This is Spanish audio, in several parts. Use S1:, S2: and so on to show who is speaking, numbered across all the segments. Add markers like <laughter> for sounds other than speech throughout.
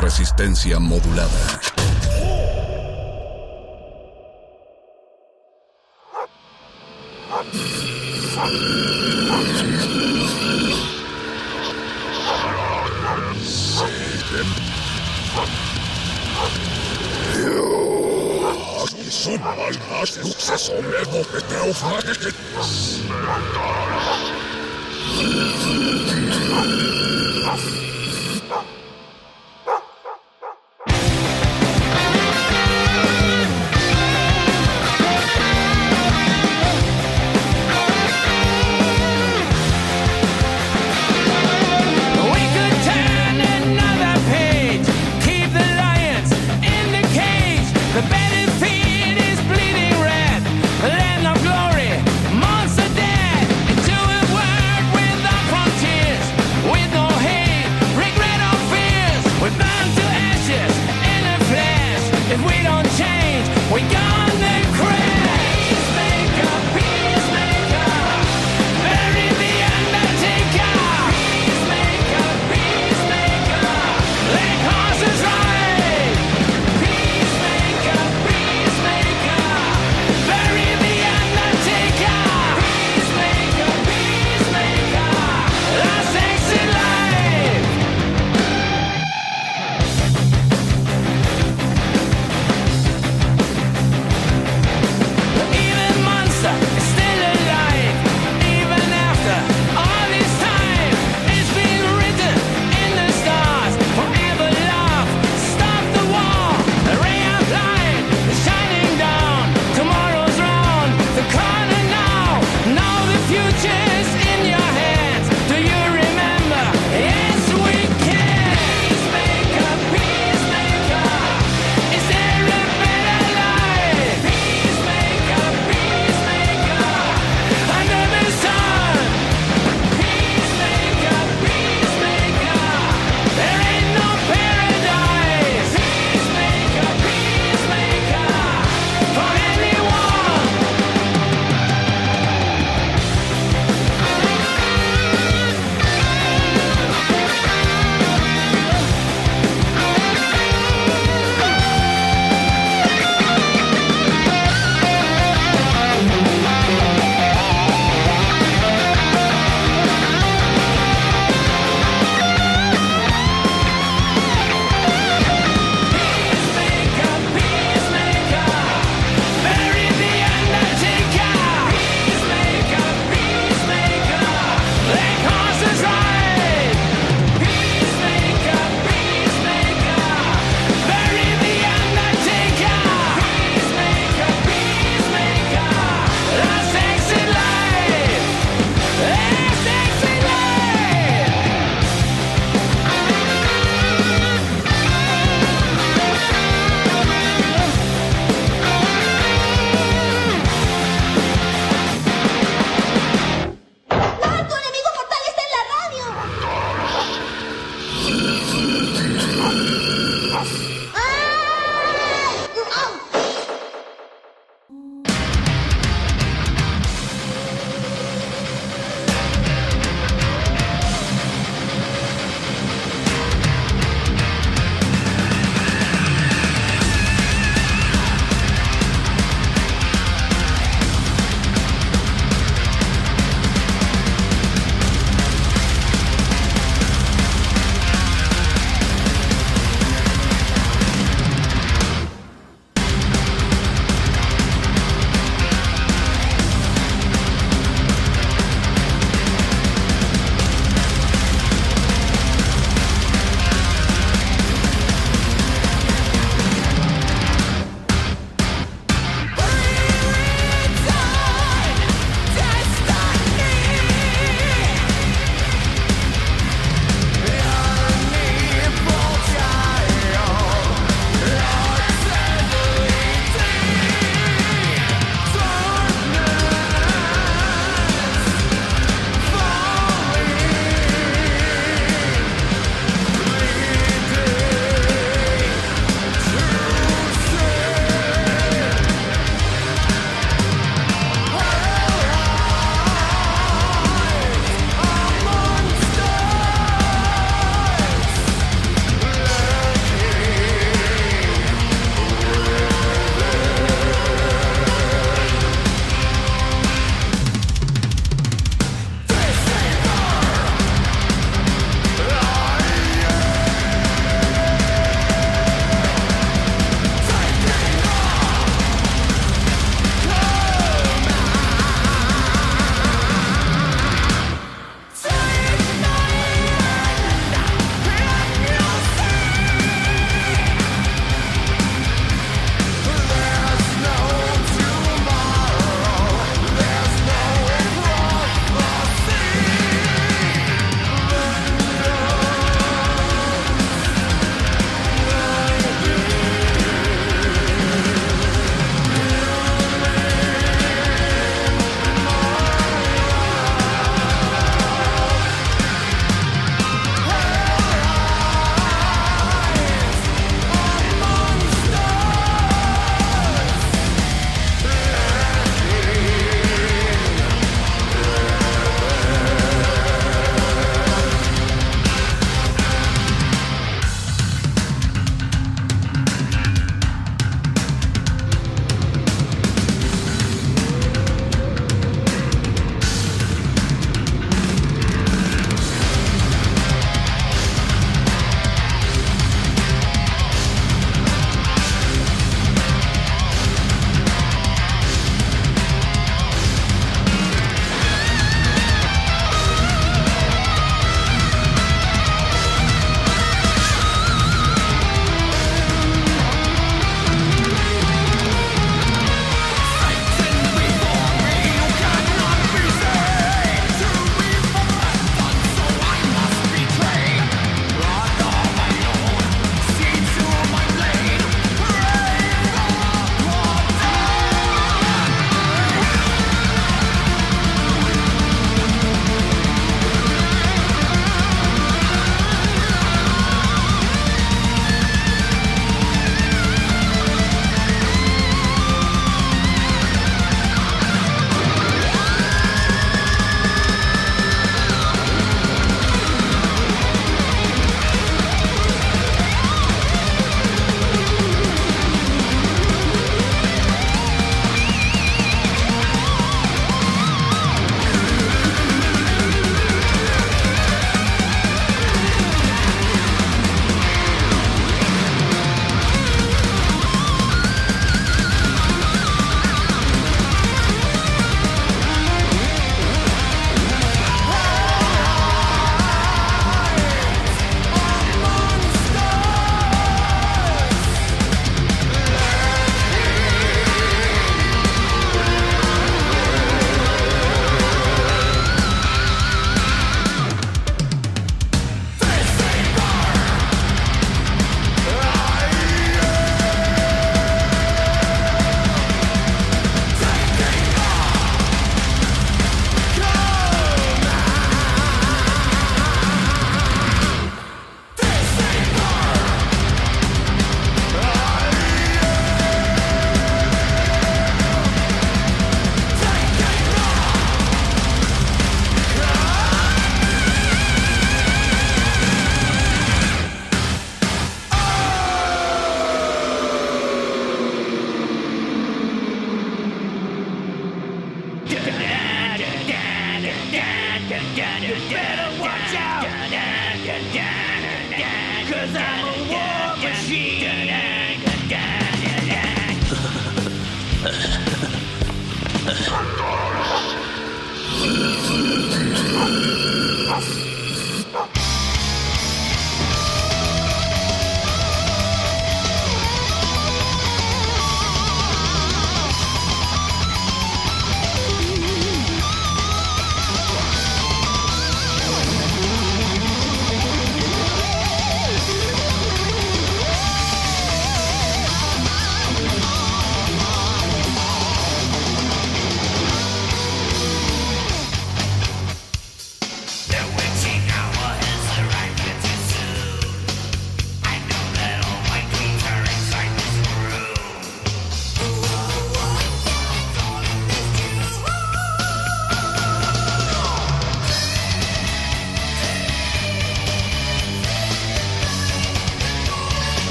S1: Resistencia modulada.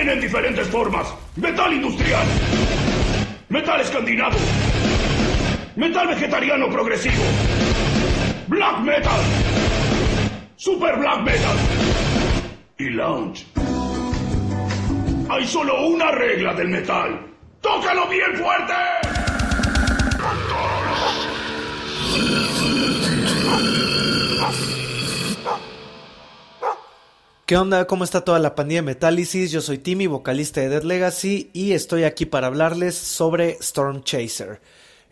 S2: En diferentes formas. Metal industrial. Metal escandinavo. Metal vegetariano progresivo. Black metal. Super black metal. Y lounge. Hay solo una regla del metal. ¡Tócalo bien fuerte!
S3: ¿Qué onda? ¿Cómo está toda la pandilla de Metálisis? Yo soy Timmy, vocalista de Dead Legacy, y estoy aquí para hablarles sobre Storm Chaser,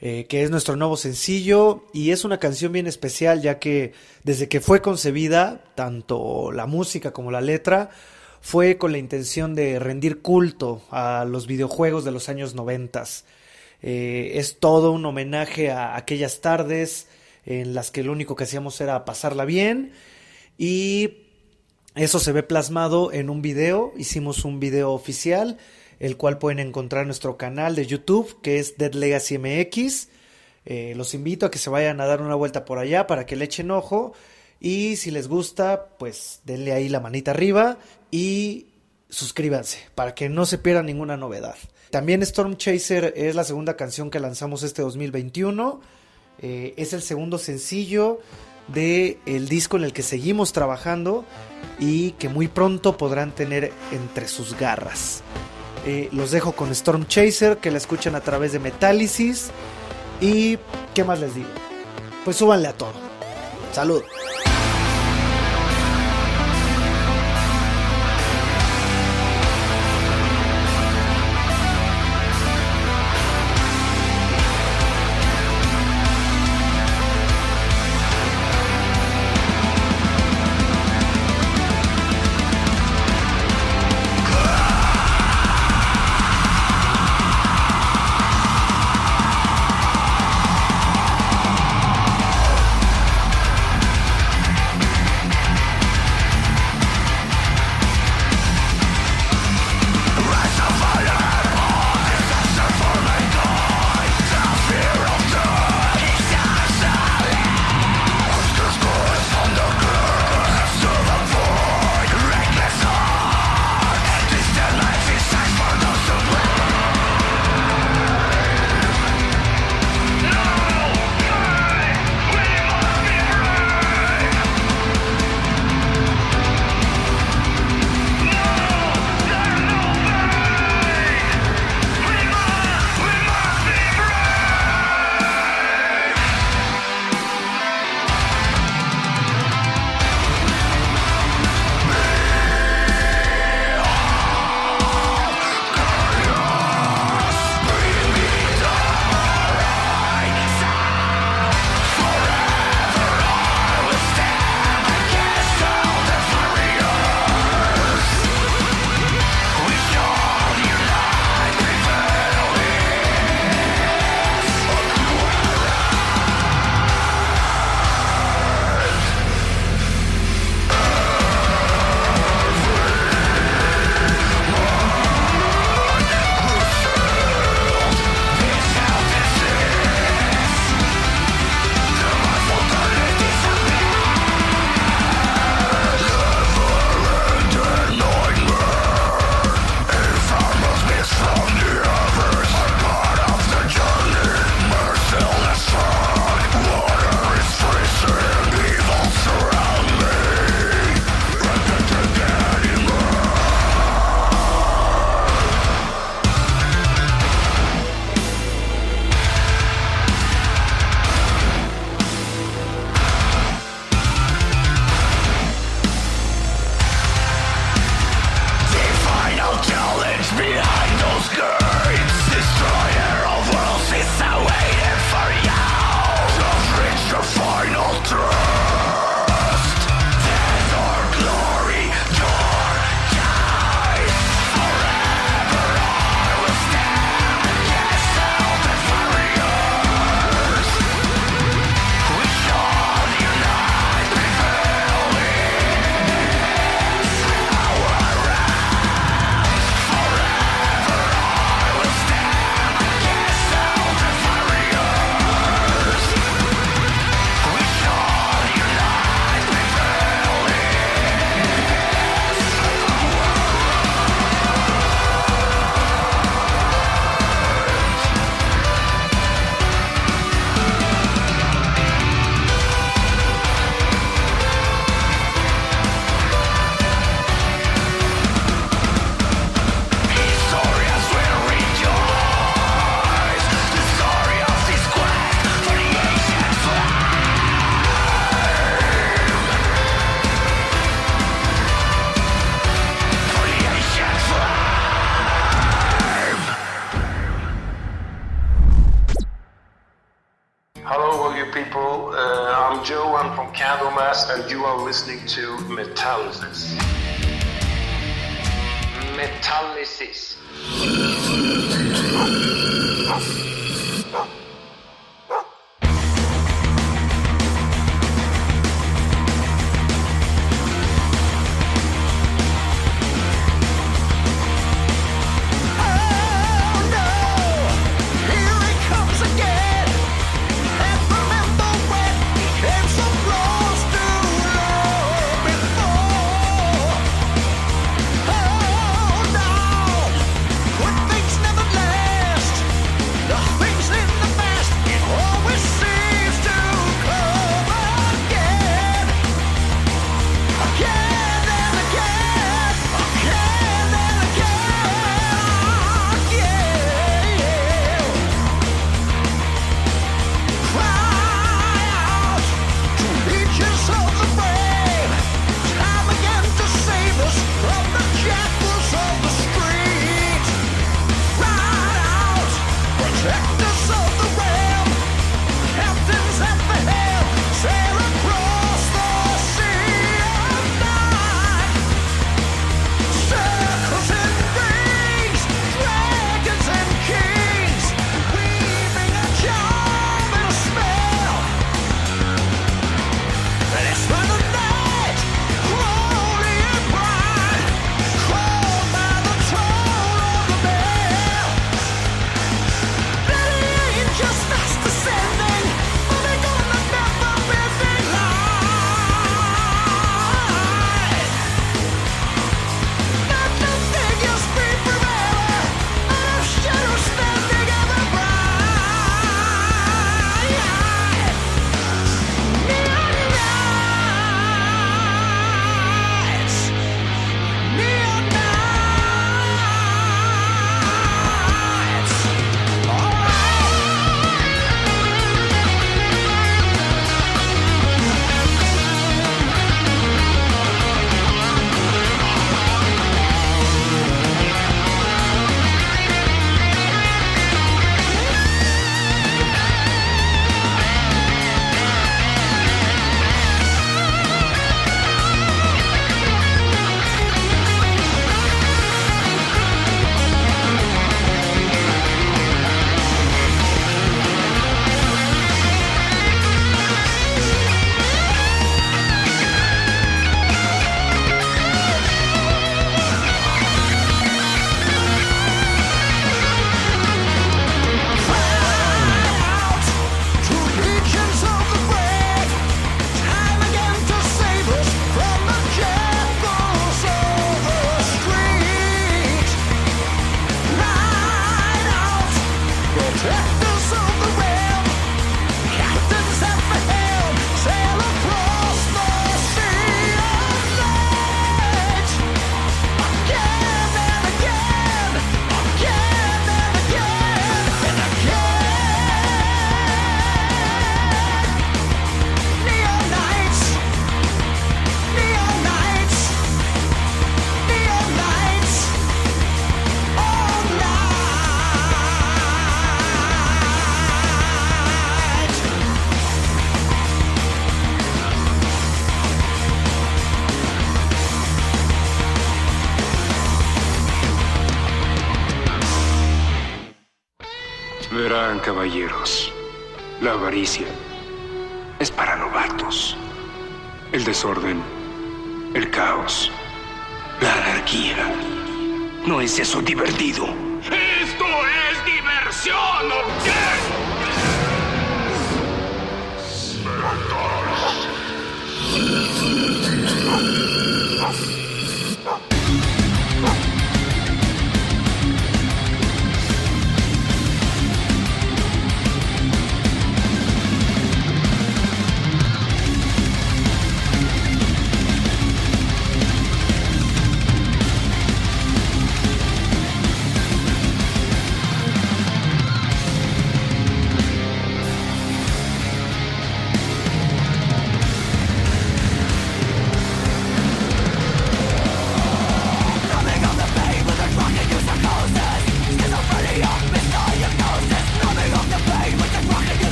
S3: eh, que es nuestro nuevo sencillo y es una canción bien especial ya que desde que fue concebida, tanto la música como la letra, fue con la intención de rendir culto a los videojuegos de los años noventas. Eh, es todo un homenaje a aquellas tardes en las que lo único que hacíamos era pasarla bien y
S4: Eso se ve plasmado en un video, hicimos un video oficial, el cual pueden encontrar en nuestro canal de YouTube, que es Dead Legacy MX. Eh, los invito a que se vayan a dar una vuelta por allá para que le echen ojo. Y si les gusta, pues denle ahí la manita arriba y suscríbanse para que no se pierda ninguna novedad. También Storm Chaser es la segunda canción que lanzamos este 2021. Eh, es el segundo sencillo del el disco en el que seguimos trabajando y que muy pronto podrán tener entre sus garras. Eh, los dejo con Storm Chaser, que la escuchan a través de Metálisis. Y, ¿qué más les digo? Pues súbanle a todo. Salud.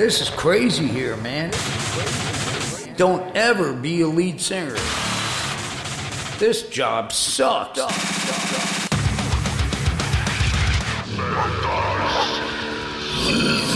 S5: This is crazy here, man. Don't ever be a lead singer. This job sucks.
S6: Yeah.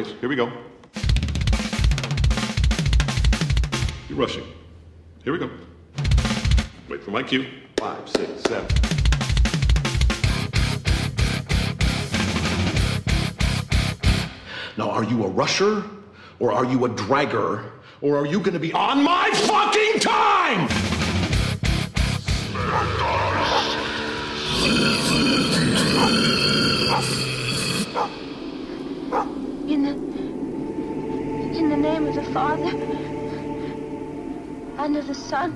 S6: Worries. Here we go. You're rushing. Here we go. Wait for my cue. Five, six, seven. Now, are you a rusher? Or are you a dragger? Or are you going to be on my fucking time?
S7: In the in the name of the Father and of the Son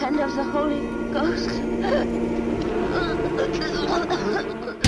S7: and of the Holy Ghost. <laughs>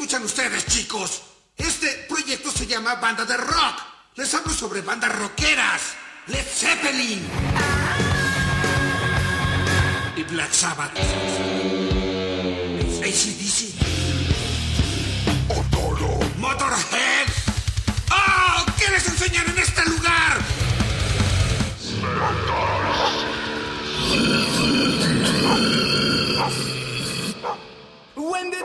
S1: escuchan
S8: ustedes, chicos? Este proyecto se llama Banda de Rock. Les hablo sobre bandas rockeras. Led Zeppelin. Y Black Sabbath. ACDC. Motorhead. ¡Oh! ¿Qué les enseñan en este lugar?
S1: When the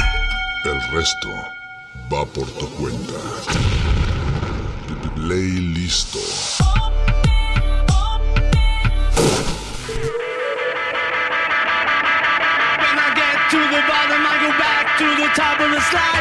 S9: resto va por tu cuenta. Play listo.
S1: When I get to the bottom, I go back to the top of the slide.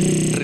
S5: Fingers.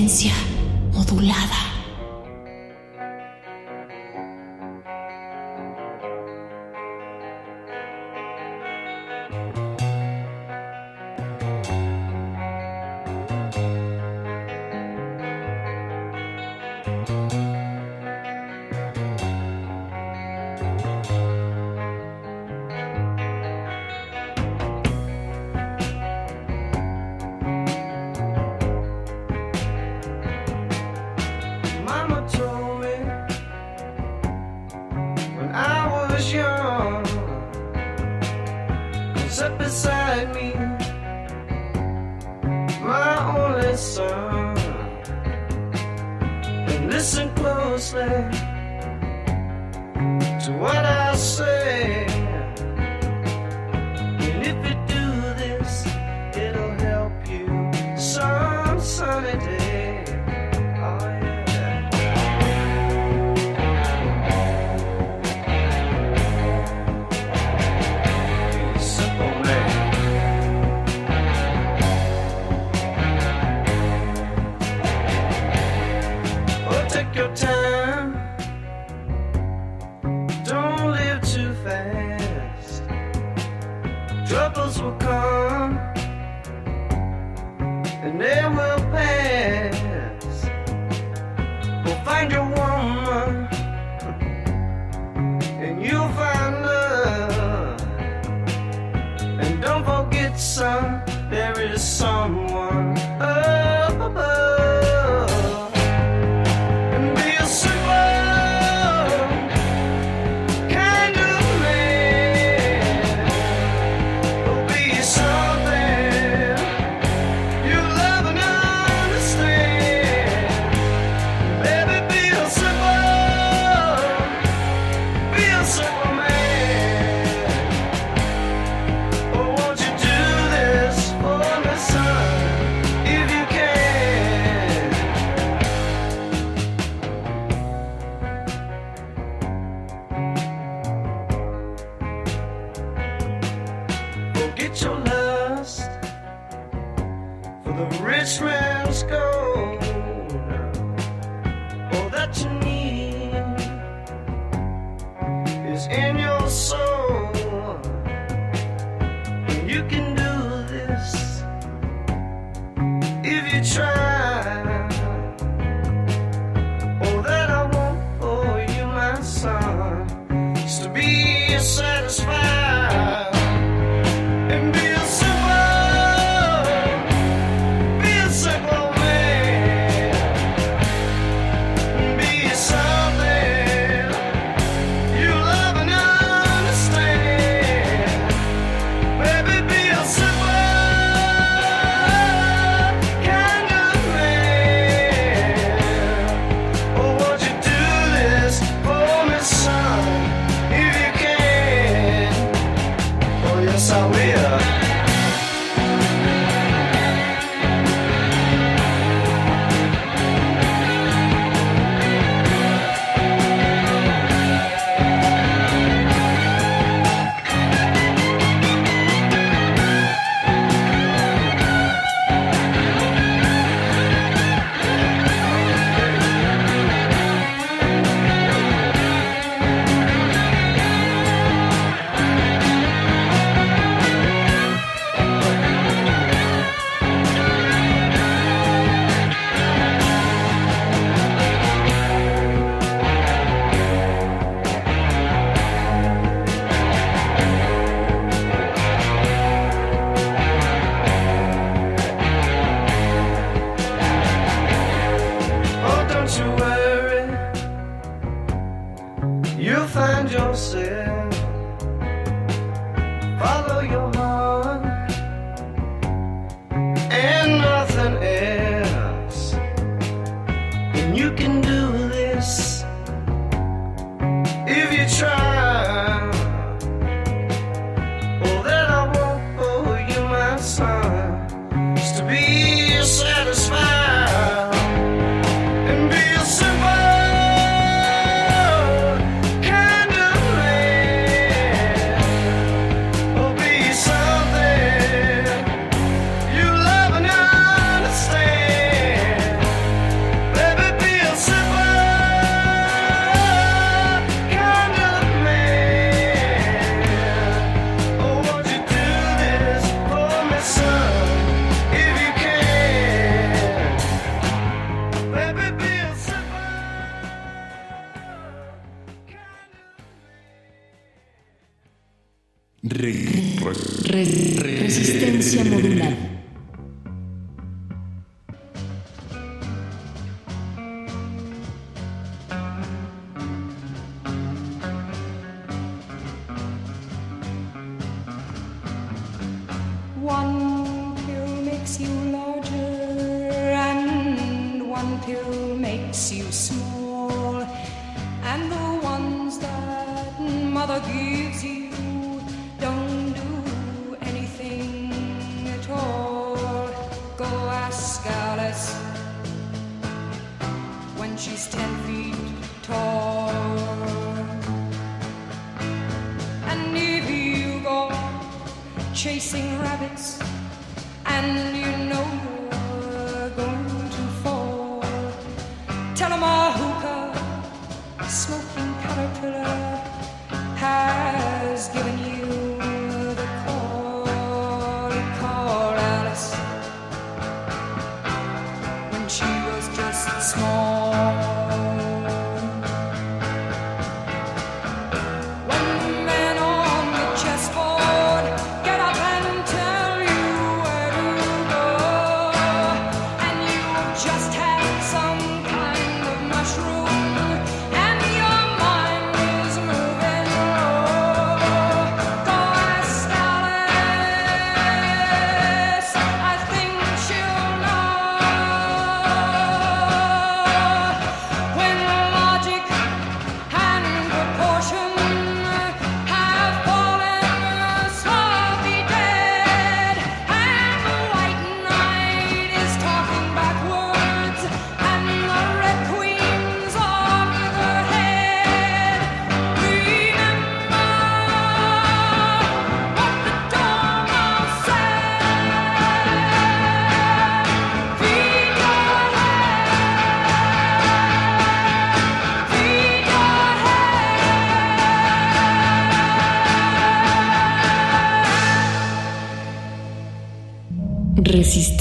S10: frecuencia modulada.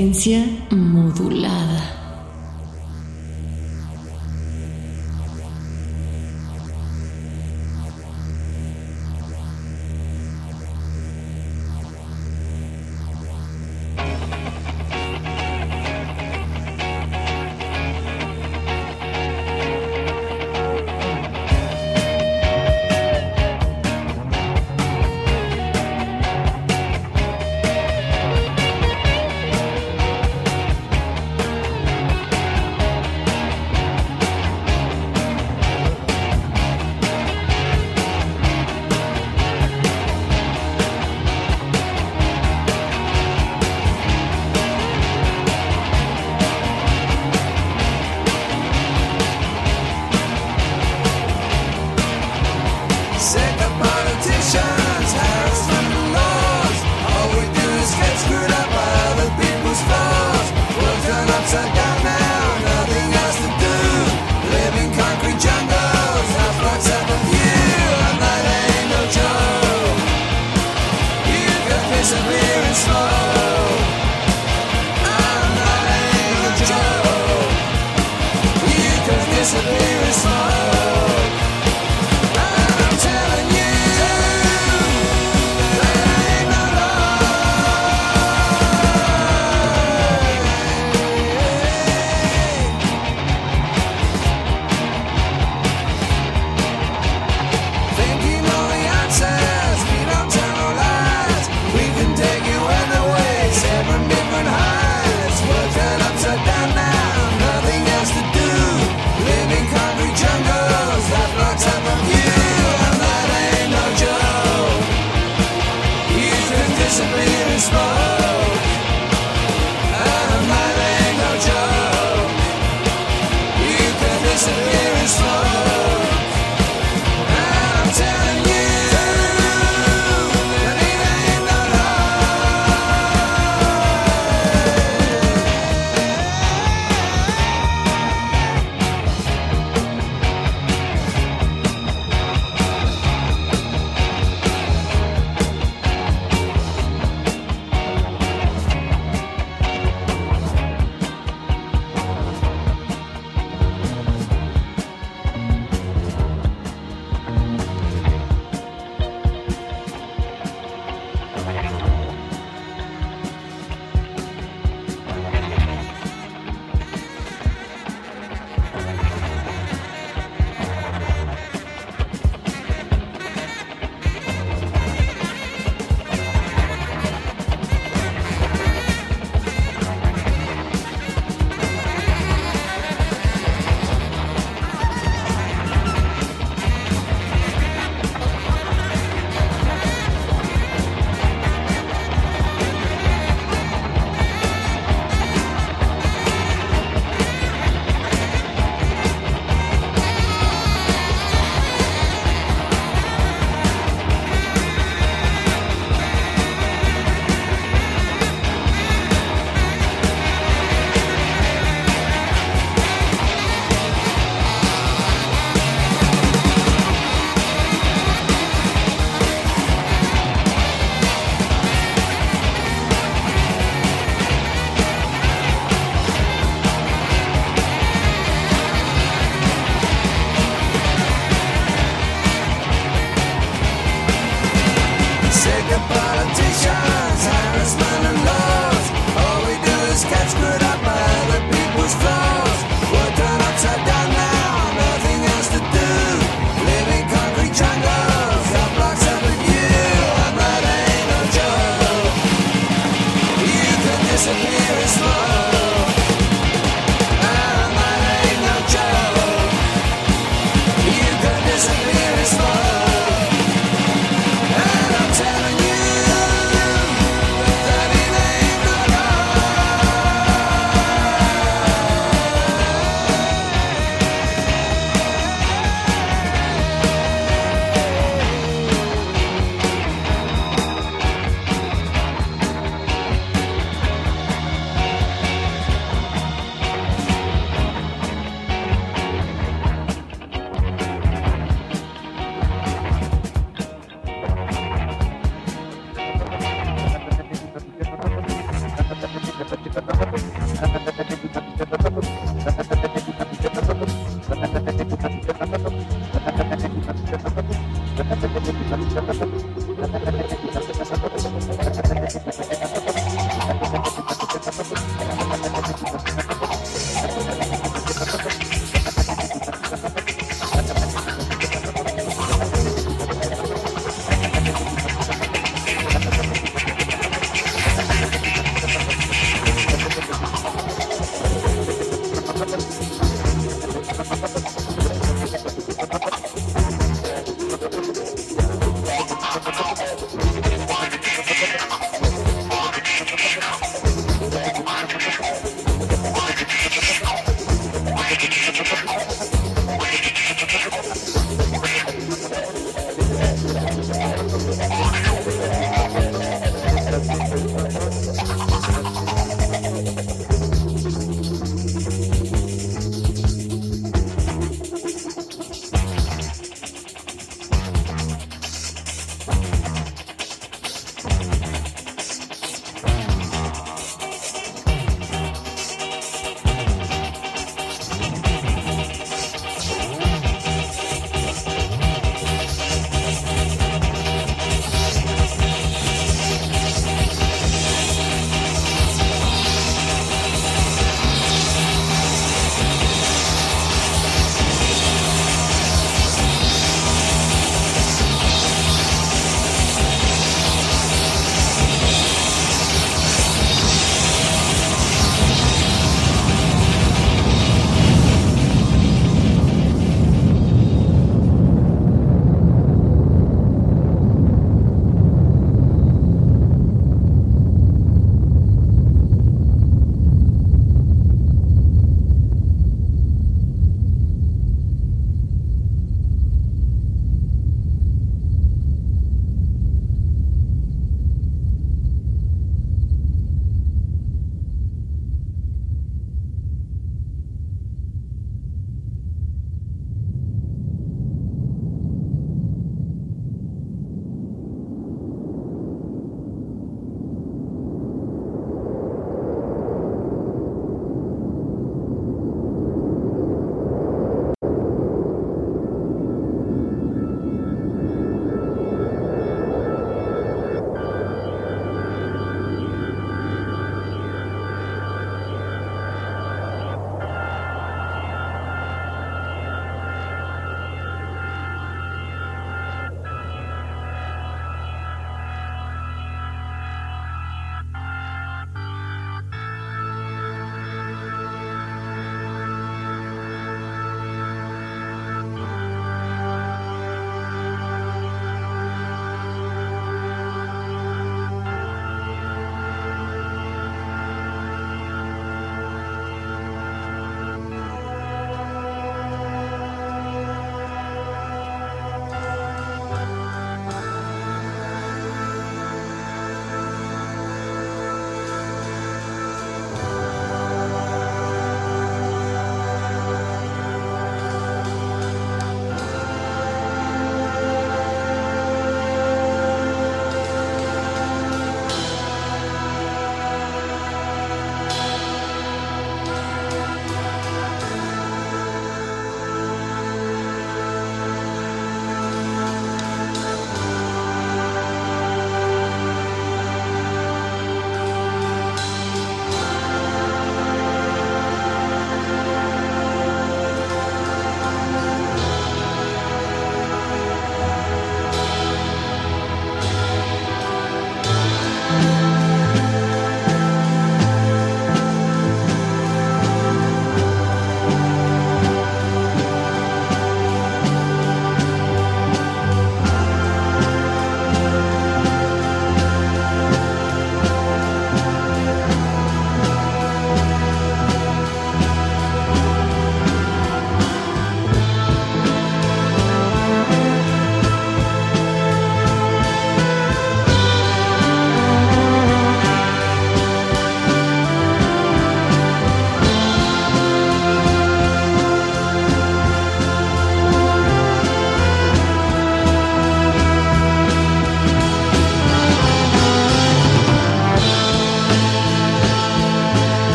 S11: Essência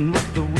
S11: and what the